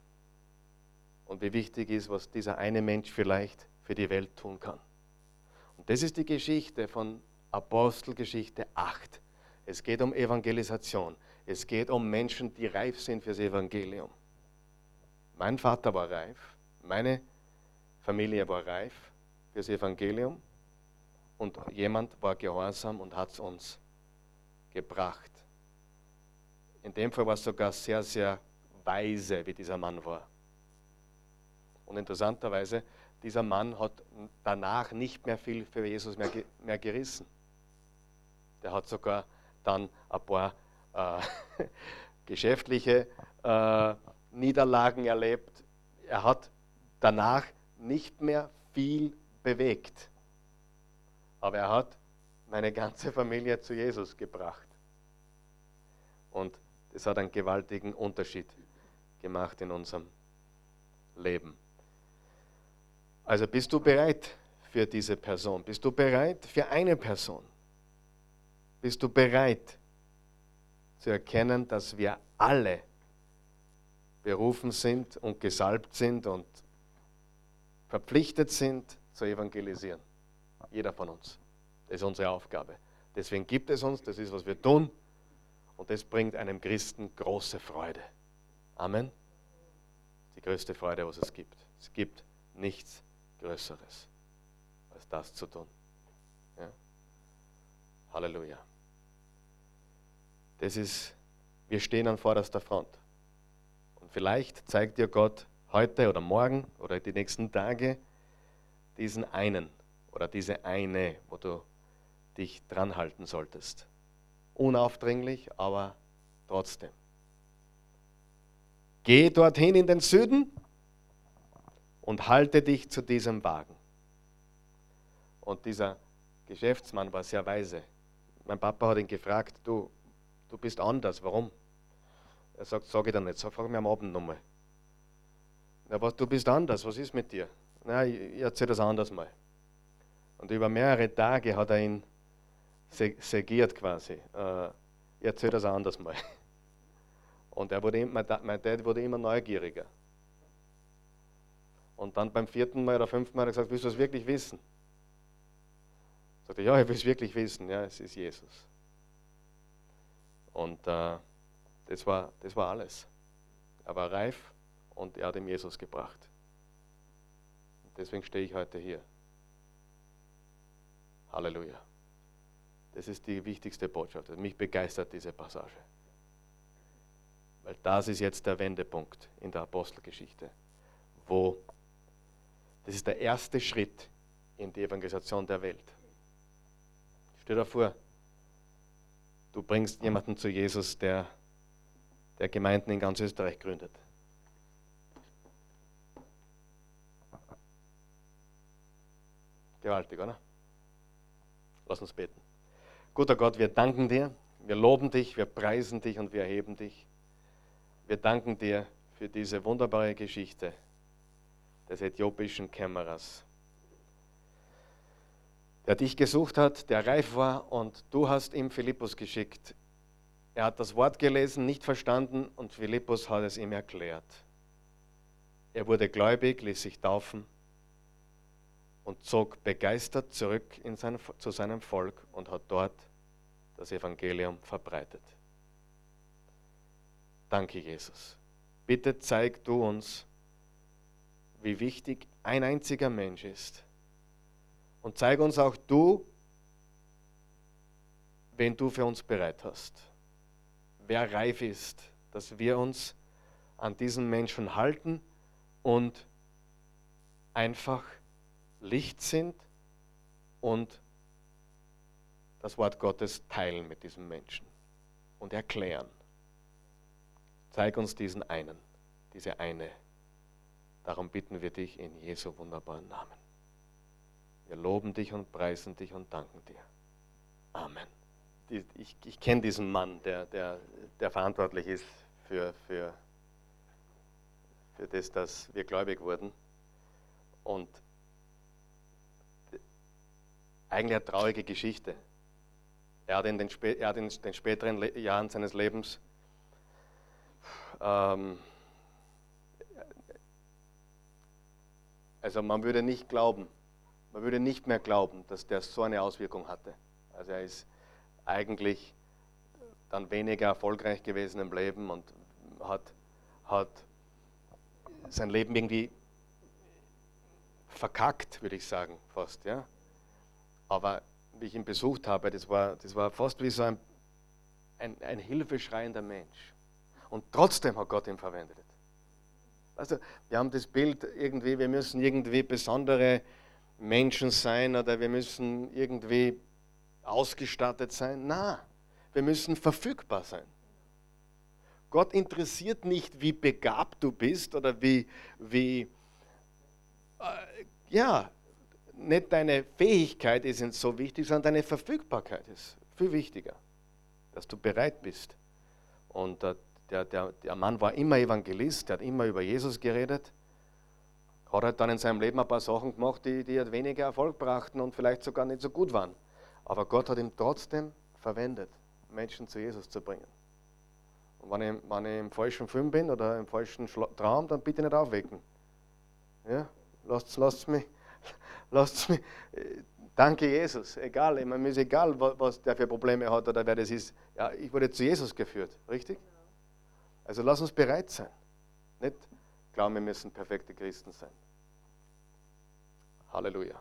Und wie wichtig ist, was dieser eine Mensch vielleicht für die Welt tun kann. Und das ist die Geschichte von Apostelgeschichte 8. Es geht um Evangelisation. Es geht um Menschen, die reif sind fürs Evangelium. Mein Vater war reif, meine Familie war reif fürs Evangelium und jemand war gehorsam und hat es uns gebracht. In dem Fall war es sogar sehr, sehr weise, wie dieser Mann war. Und interessanterweise, dieser Mann hat danach nicht mehr viel für Jesus mehr, mehr gerissen. Der hat sogar dann ein paar äh, geschäftliche äh, Niederlagen erlebt. Er hat danach nicht mehr viel bewegt. Aber er hat meine ganze Familie zu Jesus gebracht. Und das hat einen gewaltigen Unterschied gemacht in unserem Leben. Also bist du bereit für diese Person? Bist du bereit für eine Person? Bist du bereit zu erkennen, dass wir alle berufen sind und gesalbt sind und verpflichtet sind zu evangelisieren. Jeder von uns. Das ist unsere Aufgabe. Deswegen gibt es uns, das ist, was wir tun. Und das bringt einem Christen große Freude. Amen. Die größte Freude, was es gibt. Es gibt nichts Größeres, als das zu tun. Ja? Halleluja. Das ist, wir stehen an vorderster Front. Vielleicht zeigt dir Gott heute oder morgen oder die nächsten Tage diesen einen oder diese eine, wo du dich dran halten solltest. Unaufdringlich, aber trotzdem. Geh dorthin in den Süden und halte dich zu diesem Wagen. Und dieser Geschäftsmann war sehr weise. Mein Papa hat ihn gefragt, du, du bist anders, warum? Er sagt, sag ich dir nicht, sag, frag mich am Abend nochmal. Na, was, du bist anders, was ist mit dir? Na, ich, erzähle das anders mal. Und über mehrere Tage hat er ihn segiert quasi. Äh, ich erzähle das anders mal. Und er wurde, mein Dad wurde immer neugieriger. Und dann beim vierten Mal oder fünften Mal hat er gesagt, willst du es wirklich wissen? Sagte, ja, ich will es wirklich wissen. Ja, es ist Jesus. Und äh, das, war, das war alles. Er war reif und er hat ihm Jesus gebracht. Deswegen stehe ich heute hier. Halleluja. Das ist die wichtigste Botschaft. Mich begeistert diese Passage. Weil das ist jetzt der Wendepunkt in der Apostelgeschichte, wo das ist der erste Schritt in die Evangelisation der Welt. Stell dir vor, du bringst jemanden zu Jesus, der, der Gemeinden in ganz Österreich gründet. Gewaltig, oder? Lass uns beten. Guter Gott, wir danken dir, wir loben dich, wir preisen dich und wir erheben dich. Wir danken dir für diese wunderbare Geschichte des äthiopischen Kämmerers, der dich gesucht hat, der reif war und du hast ihm Philippus geschickt. Er hat das Wort gelesen, nicht verstanden und Philippus hat es ihm erklärt. Er wurde gläubig, ließ sich taufen und zog begeistert zurück sein, zu seinem Volk und hat dort das Evangelium verbreitet. Danke, Jesus. Bitte zeig du uns, wie wichtig ein einziger Mensch ist. Und zeig uns auch du, wen du für uns bereit hast. Wer reif ist, dass wir uns an diesen Menschen halten und einfach Licht sind und das Wort Gottes teilen mit diesem Menschen und erklären. Zeig uns diesen einen, diese eine. Darum bitten wir dich in Jesu wunderbaren Namen. Wir loben dich und preisen dich und danken dir. Amen. Ich, ich kenne diesen Mann, der, der, der verantwortlich ist für, für, für das, dass wir gläubig wurden. Und eigentlich eine traurige Geschichte. Er hat in den, er hat in den späteren Jahren seines Lebens ähm, also man würde nicht glauben, man würde nicht mehr glauben, dass der so eine Auswirkung hatte. Also er ist eigentlich dann weniger erfolgreich gewesen im Leben und hat, hat sein Leben irgendwie verkackt, würde ich sagen, fast. Ja? Aber wie ich ihn besucht habe, das war, das war fast wie so ein, ein, ein hilfeschreiender Mensch. Und trotzdem hat Gott ihn verwendet. Also, wir haben das Bild irgendwie, wir müssen irgendwie besondere Menschen sein oder wir müssen irgendwie ausgestattet sein. Na, wir müssen verfügbar sein. Gott interessiert nicht, wie begabt du bist oder wie, wie äh, ja, nicht deine Fähigkeit ist so wichtig, sondern deine Verfügbarkeit ist viel wichtiger, dass du bereit bist. Und äh, der, der, der Mann war immer Evangelist, der hat immer über Jesus geredet, hat halt dann in seinem Leben ein paar Sachen gemacht, die, die halt weniger Erfolg brachten und vielleicht sogar nicht so gut waren. Aber Gott hat ihn trotzdem verwendet, Menschen zu Jesus zu bringen. Und wenn ich, wenn ich im falschen Film bin oder im falschen Traum, dann bitte nicht aufwecken. Ja? Lasst, lasst mich lasst mich, danke Jesus, egal, ich meine, mir ist egal, was der für Probleme hat oder wer das ist. Ja, ich wurde zu Jesus geführt, richtig? Also lass uns bereit sein. Nicht glauben, wir müssen perfekte Christen sein. Halleluja.